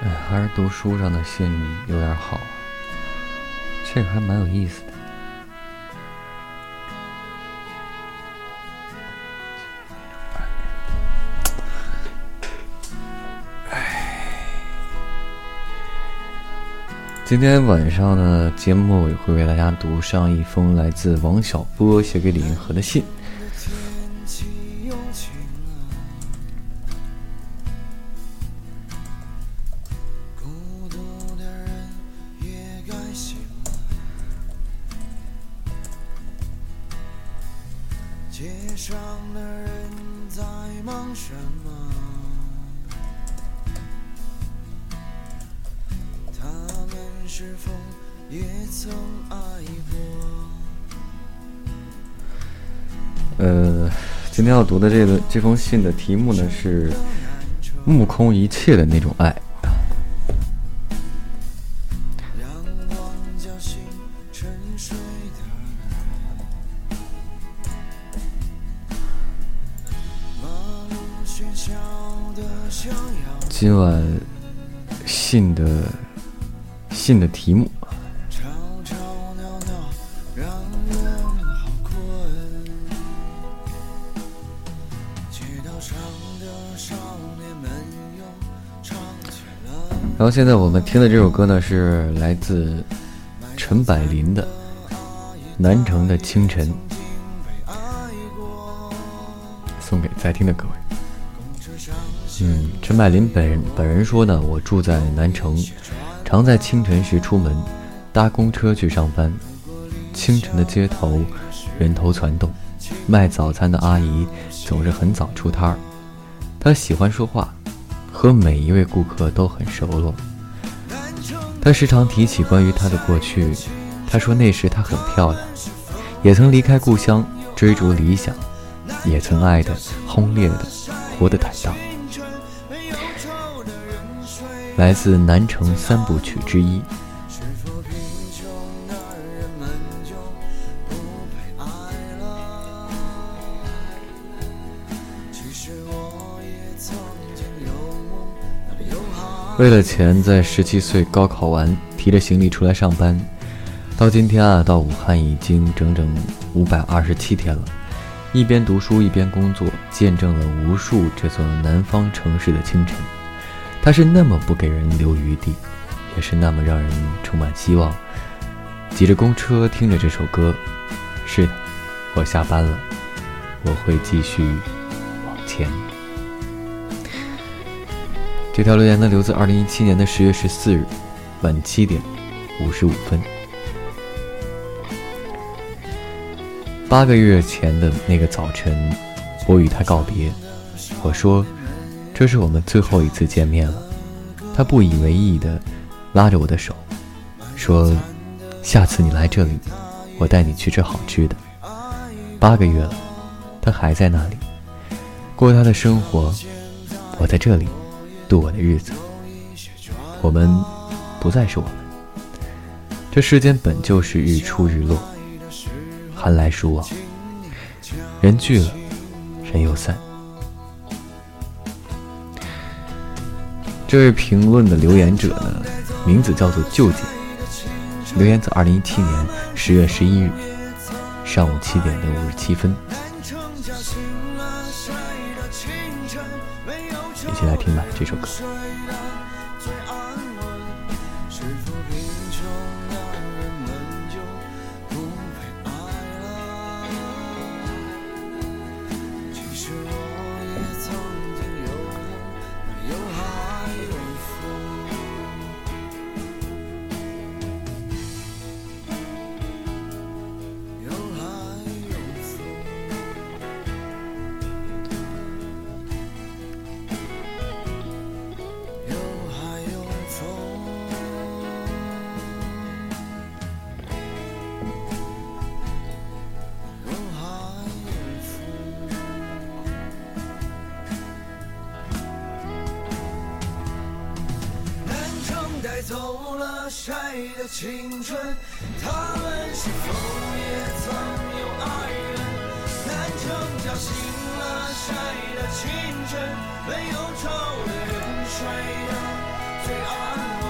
哎还是读书上的信有点好，这个还蛮有意思的。今天晚上呢，节目也会为大家读上一封来自王小波写给李银河的信。呃，今天要读的这个这封信的题目呢是“目空一切的那种爱”。今晚信的信的题目。然后现在我们听的这首歌呢，是来自陈柏霖的《南城的清晨》，送给在听的各位。嗯，陈柏霖本人本人说呢，我住在南城，常在清晨时出门搭公车去上班。清晨的街头人头攒动，卖早餐的阿姨总是很早出摊儿。她喜欢说话。和每一位顾客都很熟络。他时常提起关于他的过去。他说那时他很漂亮，也曾离开故乡追逐理想，也曾爱的轰烈的，活得坦荡。来自南城三部曲之一。为了钱，在十七岁高考完，提着行李出来上班，到今天啊，到武汉已经整整五百二十七天了。一边读书一边工作，见证了无数这座南方城市的清晨。他是那么不给人留余地，也是那么让人充满希望。挤着公车，听着这首歌。是的，我下班了，我会继续往前。这条留言呢，留自二零一七年的十月十四日晚七点五十五分。八个月前的那个早晨，我与他告别。我说：“这是我们最后一次见面了。”他不以为意的拉着我的手，说：“下次你来这里，我带你去吃好吃的。”八个月了，他还在那里过他的生活，我在这里。度我的日子，我们不再是我们。这世间本就是日出日落，寒来暑往，人聚了，人又散。这位评论的留言者呢，名字叫做舅舅，留言自二零一七年十月十一日上午七点的五十七分。一起来听吧，这首歌。带走了谁的青春？他们是否也曾有爱人？南城叫醒了谁的青春？没有愁的人睡得最安稳。